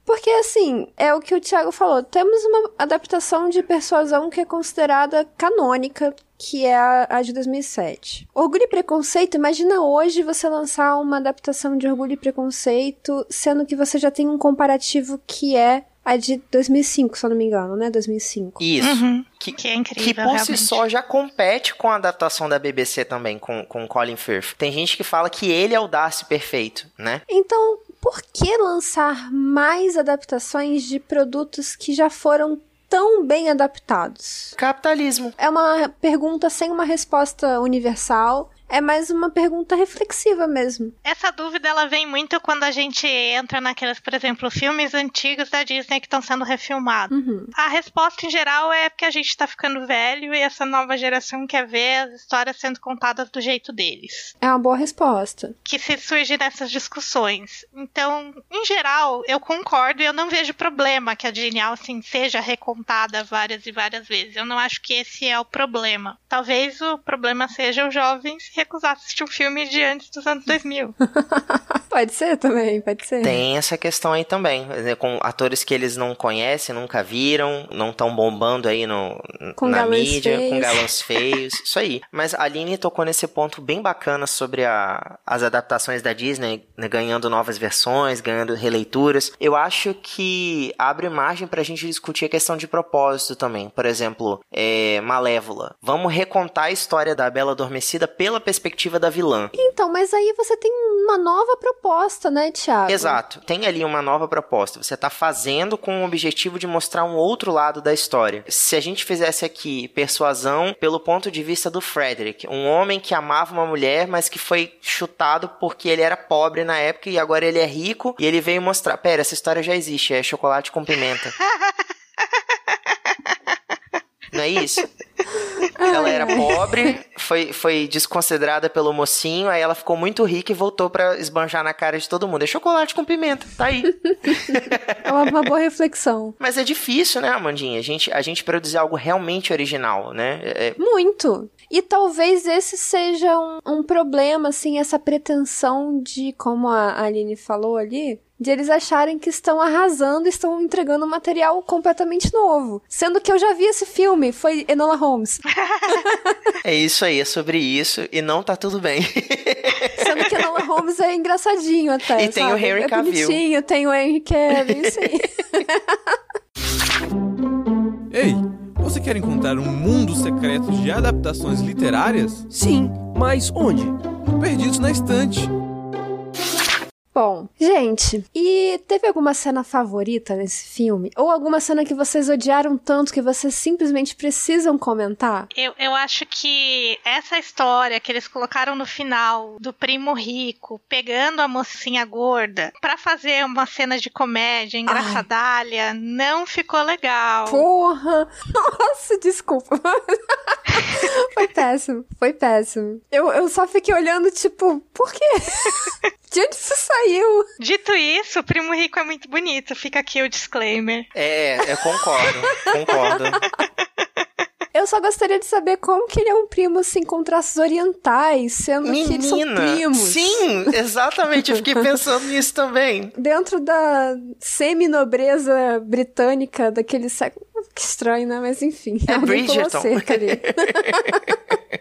Porque, assim, é o que o Thiago falou. Temos uma adaptação de persuasão que é considerada canônica, que é a, a de 2007. Orgulho e Preconceito, imagina hoje você lançar uma adaptação de Orgulho e Preconceito, sendo que você já tem um comparativo que é a de 2005, se eu não me engano, né? 2005. Isso. Uhum. Que, que, é incrível. Que por realmente. si só já compete com a adaptação da BBC também, com, com Colin Firth. Tem gente que fala que ele é o Darcy perfeito, né? Então, por que lançar mais adaptações de produtos que já foram tão bem adaptados? Capitalismo. É uma pergunta sem uma resposta universal. É mais uma pergunta reflexiva mesmo. Essa dúvida ela vem muito quando a gente entra naqueles, por exemplo, filmes antigos da Disney que estão sendo refilmados. Uhum. A resposta em geral é porque a gente está ficando velho e essa nova geração quer ver as histórias sendo contadas do jeito deles. É uma boa resposta. Que se surge nessas discussões. Então, em geral, eu concordo e eu não vejo problema que a Jane Austen seja recontada várias e várias vezes. Eu não acho que esse é o problema. Talvez o problema seja os jovens recusar assistir um filme de antes dos anos 2000. pode ser também, pode ser. Tem essa questão aí também, com atores que eles não conhecem, nunca viram, não estão bombando aí no, com na mídia, feios. com galãs feios, isso aí. Mas a Aline tocou nesse ponto bem bacana sobre a, as adaptações da Disney, né, ganhando novas versões, ganhando releituras. Eu acho que abre margem pra gente discutir a questão de propósito também. Por exemplo, é, Malévola. Vamos recontar a história da Bela Adormecida pela perspectiva da vilã. Então, mas aí você tem uma nova proposta, né, Thiago? Exato. Tem ali uma nova proposta. Você está fazendo com o objetivo de mostrar um outro lado da história. Se a gente fizesse aqui persuasão pelo ponto de vista do Frederick, um homem que amava uma mulher, mas que foi chutado porque ele era pobre na época e agora ele é rico e ele veio mostrar, pera, essa história já existe, é chocolate com pimenta. Não é isso? Ela era pobre, foi, foi desconsiderada pelo mocinho, aí ela ficou muito rica e voltou para esbanjar na cara de todo mundo. É chocolate com pimenta, tá aí. é uma, uma, boa reflexão. Mas é difícil, né, Amandinha? A gente, a gente produzir algo realmente original, né? É... Muito. E talvez esse seja um, um problema, assim, essa pretensão de, como a Aline falou ali, de eles acharem que estão arrasando, estão entregando um material completamente novo. Sendo que eu já vi esse filme, foi Enola Holmes. é isso aí, é sobre isso e não tá tudo bem. Sendo que Enola Holmes é engraçadinho até. E tem o Henry é Cavill. Bonitinho, tem o Henry Cavill, sim. Ei, você quer encontrar um mundo secreto de adaptações literárias? Sim, mas onde? Perdidos na estante. Bom, gente, e teve alguma cena favorita nesse filme? Ou alguma cena que vocês odiaram tanto que vocês simplesmente precisam comentar? Eu, eu acho que essa história que eles colocaram no final do primo rico pegando a mocinha gorda para fazer uma cena de comédia engraçadalha Ai. não ficou legal. Porra! Nossa, desculpa. Foi péssimo. Foi péssimo. Eu, eu só fiquei olhando, tipo, por quê? De onde isso saiu? Dito isso, o Primo Rico é muito bonito. Fica aqui o disclaimer. É, eu concordo. concordo. Eu só gostaria de saber como que ele é um primo assim com traços orientais, sendo Menina, que eles são primos. Sim, exatamente. Eu fiquei pensando nisso também. Dentro da semi-nobreza britânica daquele século. Que estranho, né? Mas enfim. É Bridgerton.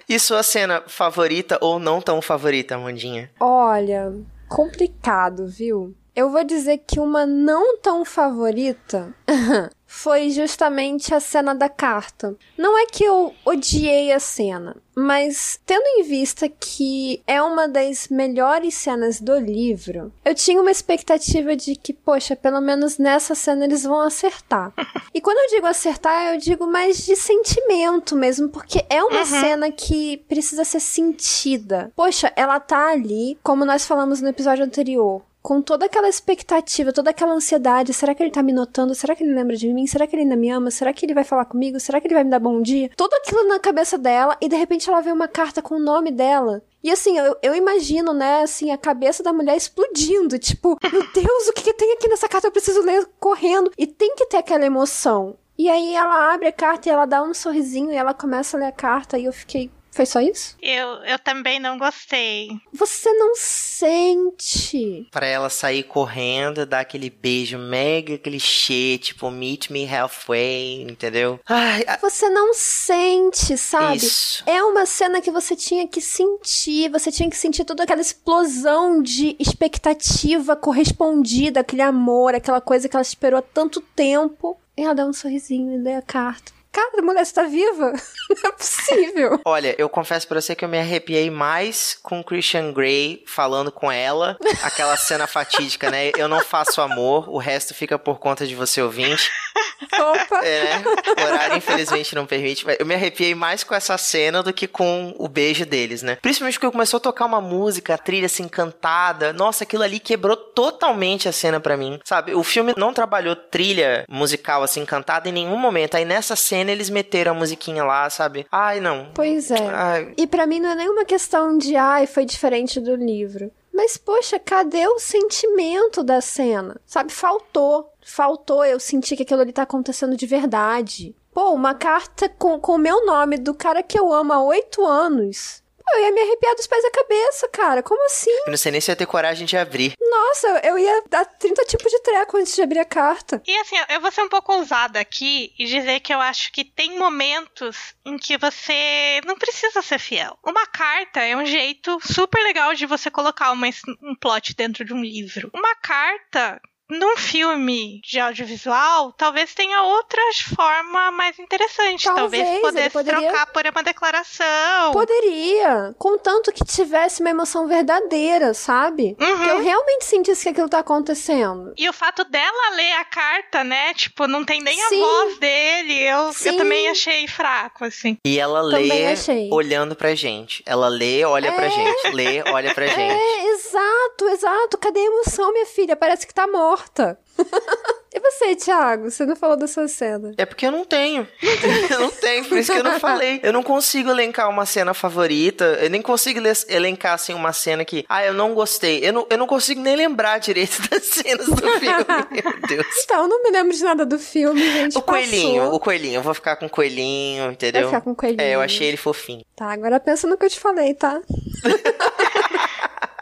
e sua cena favorita ou não tão favorita, Amandinha? Olha, complicado, viu? Eu vou dizer que uma não tão favorita foi justamente a cena da carta. Não é que eu odiei a cena, mas tendo em vista que é uma das melhores cenas do livro, eu tinha uma expectativa de que, poxa, pelo menos nessa cena eles vão acertar. E quando eu digo acertar, eu digo mais de sentimento mesmo, porque é uma uhum. cena que precisa ser sentida. Poxa, ela tá ali, como nós falamos no episódio anterior com toda aquela expectativa, toda aquela ansiedade, será que ele tá me notando? Será que ele lembra de mim? Será que ele ainda me ama? Será que ele vai falar comigo? Será que ele vai me dar bom dia? Tudo aquilo na cabeça dela e de repente ela vê uma carta com o nome dela. E assim, eu, eu imagino, né, assim, a cabeça da mulher explodindo, tipo, meu Deus, o que, que tem aqui nessa carta? Eu preciso ler correndo. E tem que ter aquela emoção. E aí ela abre a carta e ela dá um sorrisinho e ela começa a ler a carta e eu fiquei, foi só isso? Eu, eu também não gostei. Você não sente. Pra ela sair correndo, dar aquele beijo mega clichê, tipo, meet me halfway, entendeu? Ai, a... Você não sente, sabe? Isso. É uma cena que você tinha que sentir, você tinha que sentir toda aquela explosão de expectativa correspondida, aquele amor, aquela coisa que ela esperou há tanto tempo. E ela dá um sorrisinho e lê a carta. Cara, a mulher está viva. Não é possível. Olha, eu confesso pra você que eu me arrepiei mais com Christian Grey falando com ela. Aquela cena fatídica, né? Eu não faço amor, o resto fica por conta de você ouvinte. Opa! É, o horário infelizmente não permite. Eu me arrepiei mais com essa cena do que com o beijo deles, né? Principalmente porque começou a tocar uma música, a trilha assim cantada. Nossa, aquilo ali quebrou totalmente a cena para mim. Sabe? O filme não trabalhou trilha musical assim cantada em nenhum momento. Aí nessa cena eles meteram a musiquinha lá, sabe? Ai, não. Pois é. Ai. E para mim não é nenhuma questão de, ai, foi diferente do livro. Mas, poxa, cadê o sentimento da cena? Sabe, faltou. Faltou eu sentir que aquilo ali tá acontecendo de verdade. Pô, uma carta com o meu nome do cara que eu amo há oito anos. Eu ia me arrepiar dos pés da cabeça, cara. Como assim? Eu não sei nem se ia ter coragem de abrir. Nossa, eu ia dar 30 tipos de treco antes de abrir a carta. E assim, eu vou ser um pouco ousada aqui e dizer que eu acho que tem momentos em que você não precisa ser fiel. Uma carta é um jeito super legal de você colocar uma, um plot dentro de um livro. Uma carta num filme de audiovisual, talvez tenha outra forma mais interessante. Talvez, talvez pudesse poderia... trocar por uma declaração. Poderia. Contanto que tivesse uma emoção verdadeira, sabe? Uhum. Que eu realmente sentisse que aquilo tá acontecendo. E o fato dela ler a carta, né? Tipo, não tem nem Sim. a voz dele. Eu, eu também achei fraco, assim. E ela também lê achei. olhando pra gente. Ela lê, olha é... pra gente. Lê, olha pra é, gente. É, exato, exato. Cadê a emoção, minha filha? Parece que tá morta morta. e você, Thiago? Você não falou da sua cena. É porque eu não tenho. eu não tenho, por isso que eu não falei. Eu não consigo elencar uma cena favorita. Eu nem consigo elencar, assim, uma cena que... Ah, eu não gostei. Eu não, eu não consigo nem lembrar direito das cenas do filme. Meu Deus. Então, eu não me lembro de nada do filme, gente. O Passou. coelhinho, o coelhinho. Eu vou ficar com o coelhinho, entendeu? Vai ficar com o coelhinho. É, eu achei ele fofinho. Tá, agora pensa no que eu te falei, tá?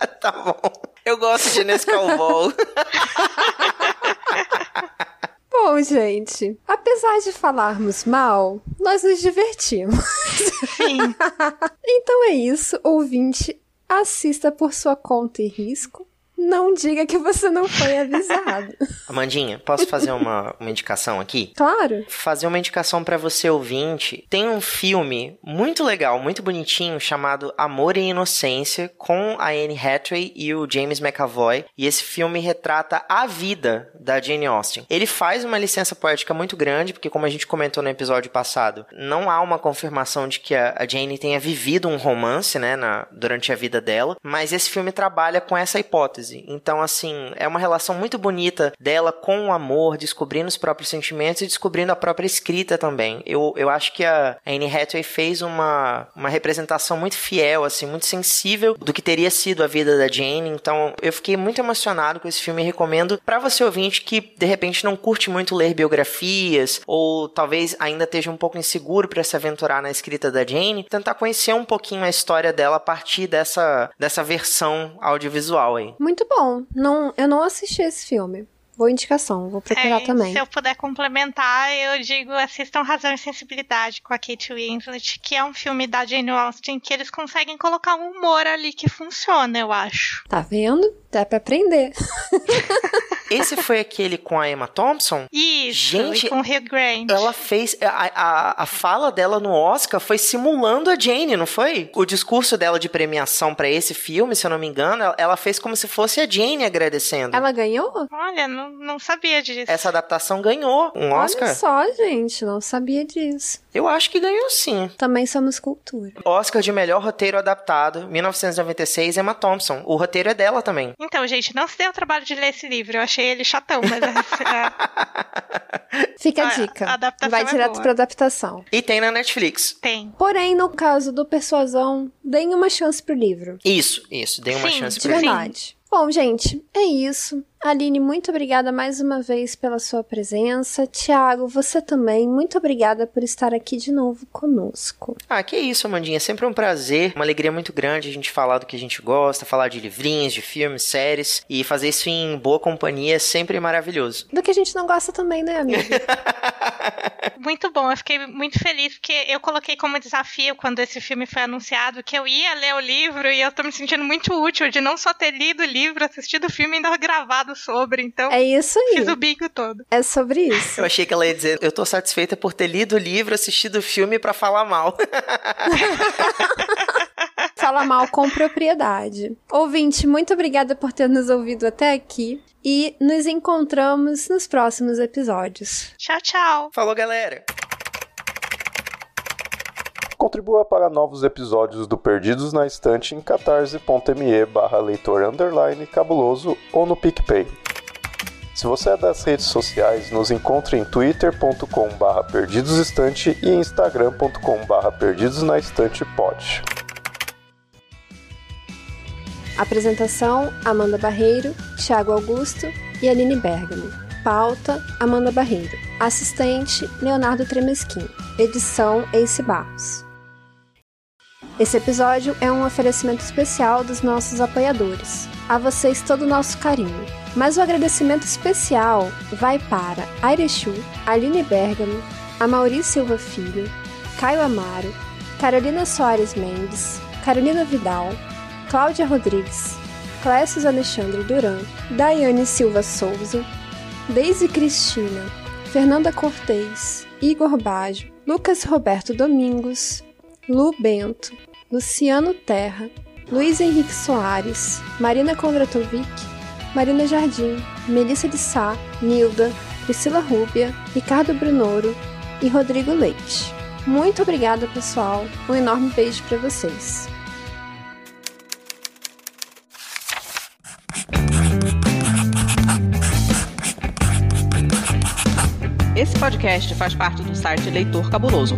tá bom. Eu gosto de Nescau. Bom, gente, apesar de falarmos mal, nós nos divertimos. Sim. então é isso, ouvinte. Assista por sua conta e risco. Não diga que você não foi avisado. Amandinha, posso fazer uma, uma indicação aqui? Claro. Fazer uma indicação para você ouvinte. Tem um filme muito legal, muito bonitinho, chamado Amor e Inocência, com a Anne Hathaway e o James McAvoy. E esse filme retrata a vida da Jane Austen. Ele faz uma licença poética muito grande, porque como a gente comentou no episódio passado, não há uma confirmação de que a, a Jane tenha vivido um romance, né, na, durante a vida dela. Mas esse filme trabalha com essa hipótese então, assim, é uma relação muito bonita dela com o amor, descobrindo os próprios sentimentos e descobrindo a própria escrita também. Eu, eu acho que a Anne Hathaway fez uma, uma representação muito fiel, assim, muito sensível do que teria sido a vida da Jane. Então, eu fiquei muito emocionado com esse filme e recomendo para você ouvinte que de repente não curte muito ler biografias ou talvez ainda esteja um pouco inseguro para se aventurar na escrita da Jane, tentar conhecer um pouquinho a história dela a partir dessa, dessa versão audiovisual aí. Muito muito bom. Não, eu não assisti esse filme. Boa indicação, vou procurar é, também. Se eu puder complementar, eu digo assistam Razão e Sensibilidade com a Kate Winslet, que é um filme da Jane Austen que eles conseguem colocar um humor ali que funciona, eu acho. Tá vendo? Dá pra aprender. Esse foi aquele com a Emma Thompson? Isso, Gente, com o Hugh Grant. Ela fez. A, a, a fala dela no Oscar foi simulando a Jane, não foi? O discurso dela de premiação para esse filme, se eu não me engano, ela, ela, fez como se fosse a Jane agradecendo. Ela ganhou? Olha, não, não sabia disso. Essa adaptação ganhou um Oscar. Olha só, gente, não sabia disso. Eu acho que ganhou sim. Também somos cultura. Oscar de melhor roteiro adaptado, 1996, Emma Thompson. O roteiro é dela também. Então, gente, não se dê o trabalho de ler esse livro. Eu achei ele chatão, mas. É... Fica a, dica. A Vai é direto é pra adaptação. E tem na Netflix. Tem. Porém, no caso do Persuasão, deem uma chance pro livro. Isso, isso. Deem uma sim, chance pro livro. De verdade. Bom, gente, é isso. Aline, muito obrigada mais uma vez pela sua presença. Tiago, você também, muito obrigada por estar aqui de novo conosco. Ah, que isso, Amandinha. É sempre um prazer, uma alegria muito grande a gente falar do que a gente gosta, falar de livrinhos, de filmes, séries e fazer isso em boa companhia é sempre maravilhoso. Do que a gente não gosta também, né, amigo? muito bom, eu fiquei muito feliz porque eu coloquei como desafio quando esse filme foi anunciado que eu ia ler o livro e eu tô me sentindo muito útil de não só ter lido o livro, assistido o filme e ainda gravado sobre, então. É isso aí. Fiz o bingo todo. É sobre isso. Eu achei que ela ia dizer, eu tô satisfeita por ter lido o livro, assistido o filme para falar mal. Fala mal com propriedade. Ouvinte, muito obrigada por ter nos ouvido até aqui e nos encontramos nos próximos episódios. Tchau, tchau. Falou, galera. Contribua para novos episódios do Perdidos na Estante em catarse.me barra leitor underline cabuloso ou no PicPay. Se você é das redes sociais, nos encontre em twitter.com barra perdidosestante e instagram.com barra perdidosnaestantepod. Apresentação, Amanda Barreiro, Thiago Augusto e Aline Bergamo. Pauta, Amanda Barreiro. Assistente, Leonardo Tremesquim. Edição, Ace Barros. Esse episódio é um oferecimento especial dos nossos apoiadores. A vocês todo o nosso carinho. Mas o agradecimento especial vai para Airechu, Aline Bergamo, Amauri Silva Filho, Caio Amaro, Carolina Soares Mendes, Carolina Vidal, Cláudia Rodrigues, Clécio Alexandre Duran, Daiane Silva Souza, Deise Cristina, Fernanda Cortez, Igor Baggio, Lucas Roberto Domingos, Lu Bento, Luciano Terra, Luiz Henrique Soares, Marina Kondratovic, Marina Jardim, Melissa de Sá, Nilda, Priscila Rúbia, Ricardo Brunoro e Rodrigo Leite. Muito obrigada, pessoal. Um enorme beijo para vocês. Esse podcast faz parte do site Leitor Cabuloso